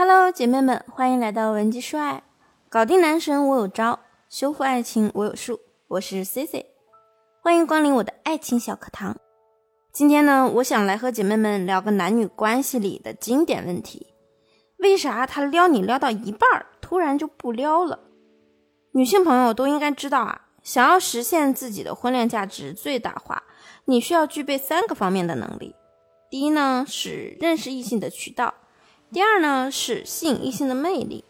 Hello，姐妹们，欢迎来到文姬说爱，搞定男神我有招，修复爱情我有数。我是 C C，欢迎光临我的爱情小课堂。今天呢，我想来和姐妹们聊个男女关系里的经典问题：为啥他撩你撩到一半儿，突然就不撩了？女性朋友都应该知道啊，想要实现自己的婚恋价值最大化，你需要具备三个方面的能力。第一呢，是认识异性的渠道。第二呢是吸引异性的魅力，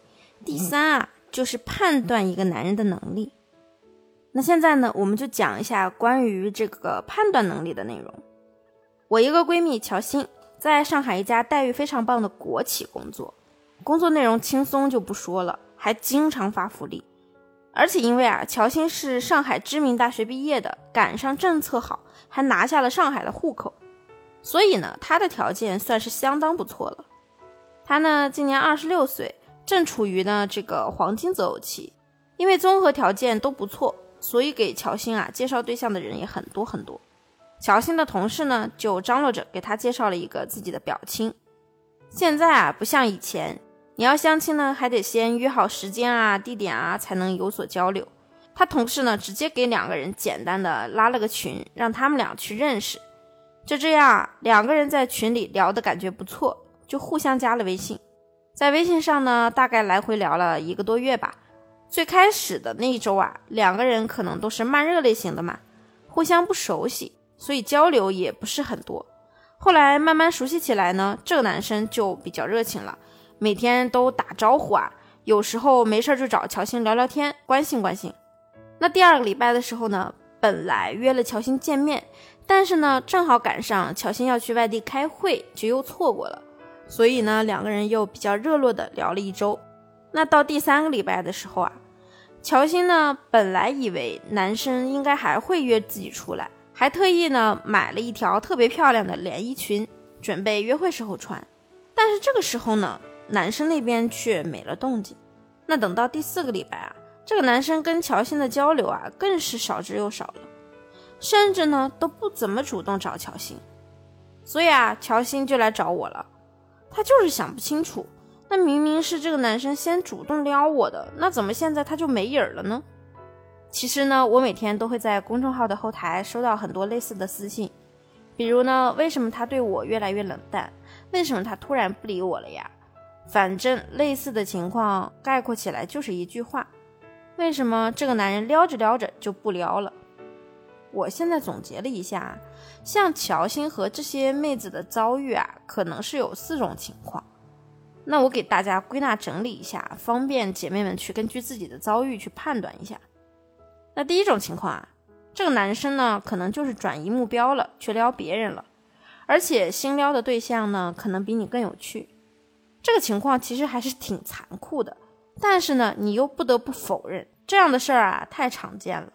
第三啊就是判断一个男人的能力。那现在呢，我们就讲一下关于这个判断能力的内容。我一个闺蜜乔欣，在上海一家待遇非常棒的国企工作，工作内容轻松就不说了，还经常发福利。而且因为啊，乔欣是上海知名大学毕业的，赶上政策好，还拿下了上海的户口，所以呢，她的条件算是相当不错了。他呢，今年二十六岁，正处于呢这个黄金择偶期，因为综合条件都不错，所以给乔欣啊介绍对象的人也很多很多。乔欣的同事呢就张罗着给他介绍了一个自己的表亲。现在啊不像以前，你要相亲呢还得先约好时间啊、地点啊才能有所交流。他同事呢直接给两个人简单的拉了个群，让他们俩去认识。就这样，两个人在群里聊的感觉不错。就互相加了微信，在微信上呢，大概来回聊了一个多月吧。最开始的那一周啊，两个人可能都是慢热类型的嘛，互相不熟悉，所以交流也不是很多。后来慢慢熟悉起来呢，这个男生就比较热情了，每天都打招呼啊，有时候没事就找乔欣聊聊天，关心关心。那第二个礼拜的时候呢，本来约了乔欣见面，但是呢，正好赶上乔欣要去外地开会，就又错过了。所以呢，两个人又比较热络的聊了一周。那到第三个礼拜的时候啊，乔欣呢本来以为男生应该还会约自己出来，还特意呢买了一条特别漂亮的连衣裙，准备约会时候穿。但是这个时候呢，男生那边却没了动静。那等到第四个礼拜啊，这个男生跟乔欣的交流啊更是少之又少了，甚至呢都不怎么主动找乔欣。所以啊，乔欣就来找我了。他就是想不清楚，那明明是这个男生先主动撩我的，那怎么现在他就没影儿了呢？其实呢，我每天都会在公众号的后台收到很多类似的私信，比如呢，为什么他对我越来越冷淡？为什么他突然不理我了呀？反正类似的情况概括起来就是一句话：为什么这个男人撩着撩着就不撩了？我现在总结了一下，像乔欣和这些妹子的遭遇啊，可能是有四种情况。那我给大家归纳整理一下，方便姐妹们去根据自己的遭遇去判断一下。那第一种情况啊，这个男生呢，可能就是转移目标了，去撩别人了，而且新撩的对象呢，可能比你更有趣。这个情况其实还是挺残酷的，但是呢，你又不得不否认，这样的事儿啊，太常见了。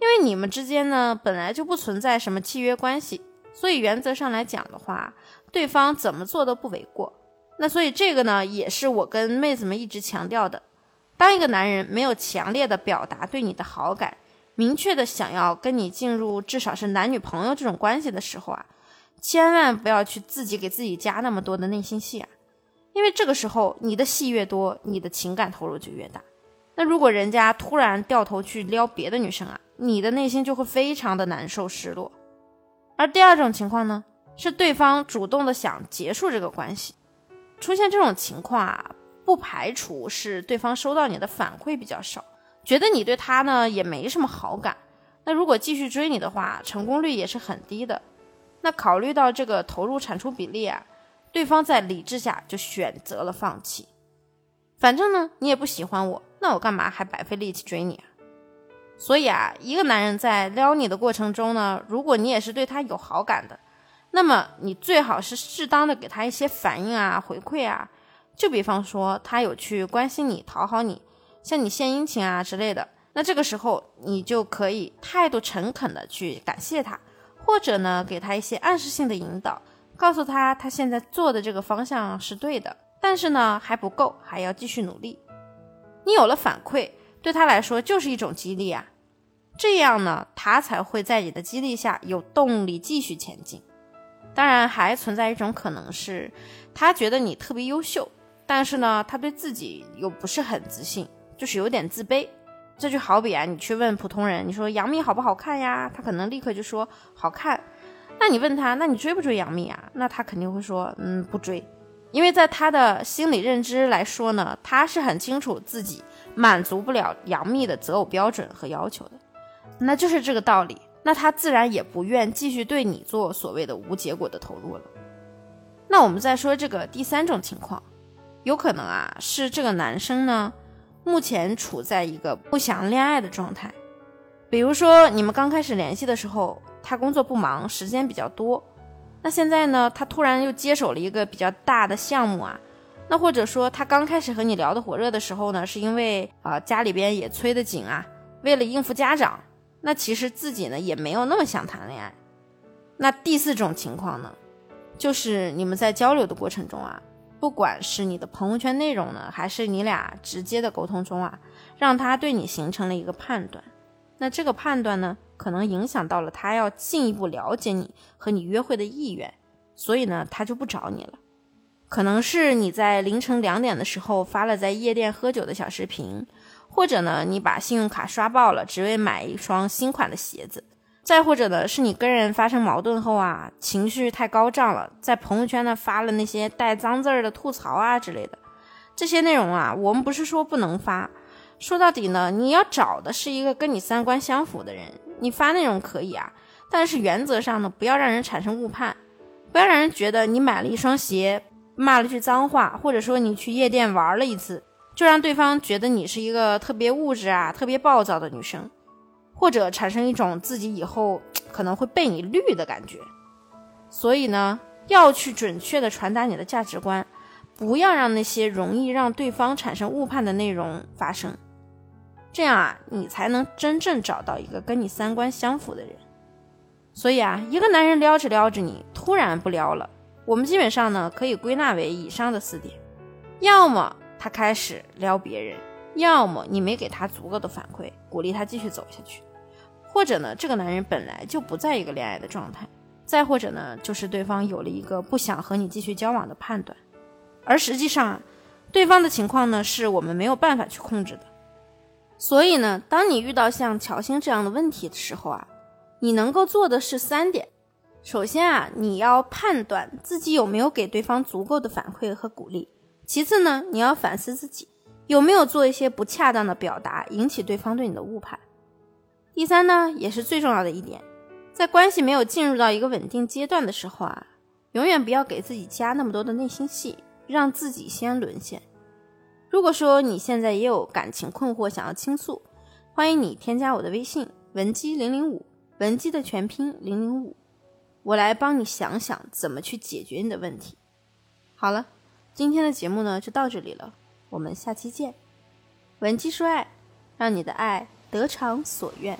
因为你们之间呢本来就不存在什么契约关系，所以原则上来讲的话，对方怎么做都不为过。那所以这个呢也是我跟妹子们一直强调的：当一个男人没有强烈的表达对你的好感，明确的想要跟你进入至少是男女朋友这种关系的时候啊，千万不要去自己给自己加那么多的内心戏啊，因为这个时候你的戏越多，你的情感投入就越大。那如果人家突然掉头去撩别的女生啊，你的内心就会非常的难受失落。而第二种情况呢，是对方主动的想结束这个关系。出现这种情况啊，不排除是对方收到你的反馈比较少，觉得你对他呢也没什么好感。那如果继续追你的话，成功率也是很低的。那考虑到这个投入产出比例啊，对方在理智下就选择了放弃。反正呢，你也不喜欢我。那我干嘛还白费力气追你啊？所以啊，一个男人在撩你的过程中呢，如果你也是对他有好感的，那么你最好是适当的给他一些反应啊、回馈啊。就比方说，他有去关心你、讨好你，向你献殷勤啊之类的，那这个时候你就可以态度诚恳的去感谢他，或者呢，给他一些暗示性的引导，告诉他他现在做的这个方向是对的，但是呢还不够，还要继续努力。你有了反馈，对他来说就是一种激励啊，这样呢，他才会在你的激励下有动力继续前进。当然，还存在一种可能是，他觉得你特别优秀，但是呢，他对自己又不是很自信，就是有点自卑。这就好比啊，你去问普通人，你说杨幂好不好看呀？他可能立刻就说好看。那你问他，那你追不追杨幂啊？那他肯定会说，嗯，不追。因为在他的心理认知来说呢，他是很清楚自己满足不了杨幂的择偶标准和要求的，那就是这个道理。那他自然也不愿继续对你做所谓的无结果的投入了。那我们再说这个第三种情况，有可能啊是这个男生呢。目前处在一个不想恋爱的状态，比如说你们刚开始联系的时候，他工作不忙，时间比较多。那现在呢，他突然又接手了一个比较大的项目啊。那或者说他刚开始和你聊得火热的时候呢，是因为啊家里边也催得紧啊，为了应付家长，那其实自己呢也没有那么想谈恋爱。那第四种情况呢，就是你们在交流的过程中啊。不管是你的朋友圈内容呢，还是你俩直接的沟通中啊，让他对你形成了一个判断，那这个判断呢，可能影响到了他要进一步了解你和你约会的意愿，所以呢，他就不找你了。可能是你在凌晨两点的时候发了在夜店喝酒的小视频，或者呢，你把信用卡刷爆了，只为买一双新款的鞋子。再或者呢，是你跟人发生矛盾后啊，情绪太高涨了，在朋友圈呢发了那些带脏字儿的吐槽啊之类的，这些内容啊，我们不是说不能发，说到底呢，你要找的是一个跟你三观相符的人，你发内容可以啊，但是原则上呢，不要让人产生误判，不要让人觉得你买了一双鞋，骂了句脏话，或者说你去夜店玩了一次，就让对方觉得你是一个特别物质啊、特别暴躁的女生。或者产生一种自己以后可能会被你绿的感觉，所以呢，要去准确的传达你的价值观，不要让那些容易让对方产生误判的内容发生，这样啊，你才能真正找到一个跟你三观相符的人。所以啊，一个男人撩着撩着你，突然不撩了，我们基本上呢可以归纳为以上的四点：要么他开始撩别人，要么你没给他足够的反馈，鼓励他继续走下去。或者呢，这个男人本来就不在一个恋爱的状态；再或者呢，就是对方有了一个不想和你继续交往的判断，而实际上，对方的情况呢，是我们没有办法去控制的。所以呢，当你遇到像乔欣这样的问题的时候啊，你能够做的是三点：首先啊，你要判断自己有没有给对方足够的反馈和鼓励；其次呢，你要反思自己有没有做一些不恰当的表达，引起对方对你的误判。第三呢，也是最重要的一点，在关系没有进入到一个稳定阶段的时候啊，永远不要给自己加那么多的内心戏，让自己先沦陷。如果说你现在也有感情困惑想要倾诉，欢迎你添加我的微信文姬零零五，文姬的全拼零零五，我来帮你想想怎么去解决你的问题。好了，今天的节目呢就到这里了，我们下期见。文姬说爱，让你的爱。得偿所愿。